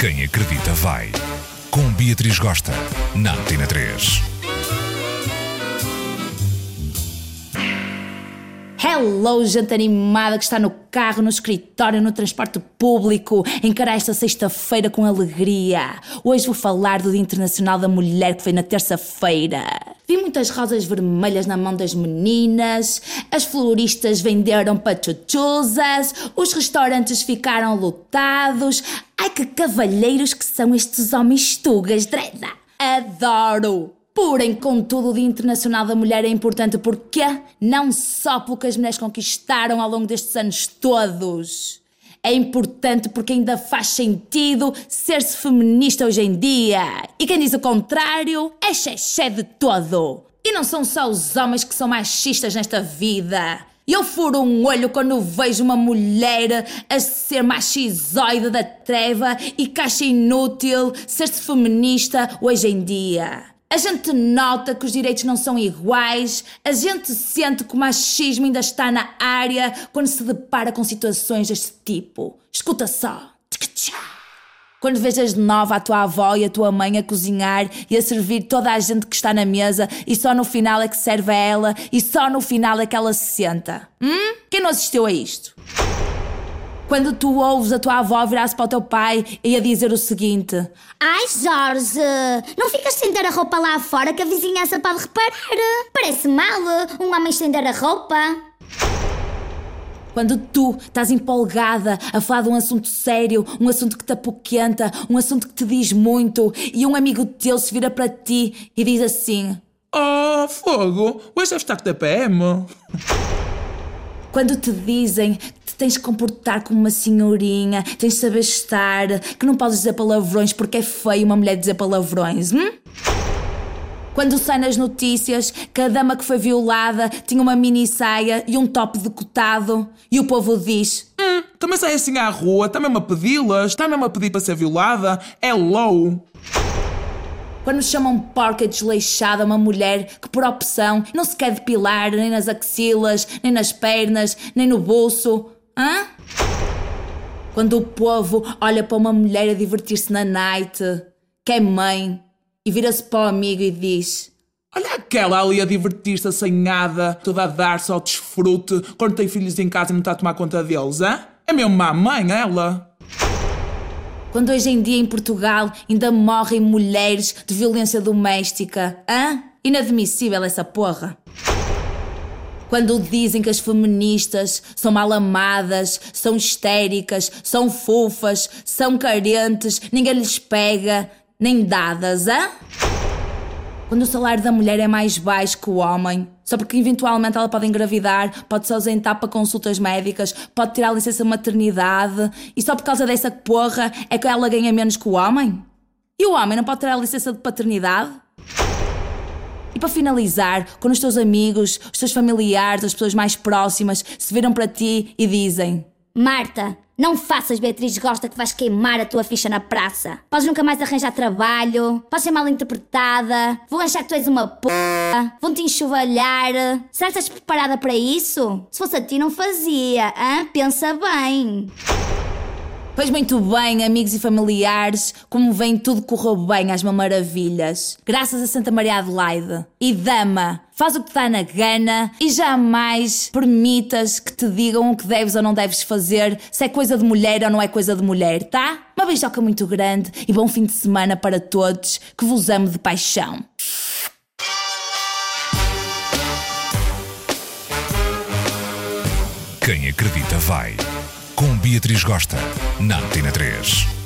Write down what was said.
Quem acredita vai. Com Beatriz Gosta, na Antena 3. Hello, gente animada que está no carro, no escritório, no transporte público. Encarar esta sexta-feira com alegria. Hoje vou falar do Dia Internacional da Mulher que foi na terça-feira. Vi muitas rosas vermelhas na mão das meninas, as floristas venderam pachuchuzas, os restaurantes ficaram lotados. Ai que cavalheiros que são estes homens tugas, Dreda! Adoro! Porém, contudo, o Dia Internacional da Mulher é importante porque não só pelo que as mulheres conquistaram ao longo destes anos todos. É importante porque ainda faz sentido ser-se feminista hoje em dia. E quem diz o contrário é xexé de todo. E não são só os homens que são machistas nesta vida. Eu furo um olho quando vejo uma mulher a ser machizoide da treva e acha inútil ser-se feminista hoje em dia. A gente nota que os direitos não são iguais, a gente sente que o machismo ainda está na área quando se depara com situações deste tipo. Escuta só. Quando vejas de novo a tua avó e a tua mãe a cozinhar e a servir toda a gente que está na mesa e só no final é que serve a ela e só no final é que ela se senta. Hum? Quem não assistiu a isto? Quando tu ouves a tua avó virar-se para o teu pai e a dizer o seguinte: Ai Jorge, não ficas sem ter a roupa lá fora que a vizinhança pode reparar. Parece mal um homem estender a roupa. Quando tu estás empolgada a falar de um assunto sério, um assunto que te apoquenta, um assunto que te diz muito, e um amigo teu se vira para ti e diz assim: Oh, fogo! Hoje deves estar com TPM. Quando te dizem tens de comportar como uma senhorinha, tens de saber estar, que não podes dizer palavrões porque é feio uma mulher dizer palavrões, hum? Quando sai nas notícias que a dama que foi violada tinha uma mini saia e um top decotado e o povo diz: Hum, também sai assim à rua, está mesmo a pedi-las, está mesmo a pedir para ser violada. É low. Quando chamam porca desleixada uma mulher que, por opção, não se quer depilar nem nas axilas, nem nas pernas, nem no bolso. Hã? Quando o povo olha para uma mulher a divertir-se na night, que é mãe, e vira-se para o amigo e diz: Olha aquela ali a divertir-se assanhada, toda a dar-se ao desfrute, quando tem filhos em casa e não está a tomar conta deles, hã? É mesmo má mãe, ela. Quando hoje em dia em Portugal ainda morrem mulheres de violência doméstica. Hã? Inadmissível essa porra. Quando dizem que as feministas são mal amadas, são histéricas, são fofas, são carentes, ninguém lhes pega, nem dadas, hã? Quando o salário da mulher é mais baixo que o homem, só porque eventualmente ela pode engravidar, pode se ausentar para consultas médicas, pode tirar licença maternidade, e só por causa dessa porra é que ela ganha menos que o homem? E o homem não pode tirar licença de paternidade? E para finalizar, quando os teus amigos, os teus familiares, as pessoas mais próximas se viram para ti e dizem: Marta, não faças Beatriz Gosta que vais queimar a tua ficha na praça. Podes nunca mais arranjar trabalho, podes ser mal interpretada, vão achar que tu és uma p. vão te enxovalhar. Será que estás preparada para isso? Se fosse a ti, não fazia, hã? Pensa bem. Pois muito bem, amigos e familiares, como vem tudo correu bem às maravilhas. Graças a Santa Maria Adelaide. E dama, faz o que está na gana e jamais permitas que te digam o que deves ou não deves fazer, se é coisa de mulher ou não é coisa de mulher, tá? Uma beijoca muito grande e bom fim de semana para todos, que vos amo de paixão. Quem acredita vai. Beatriz Gosta, na Antena 3.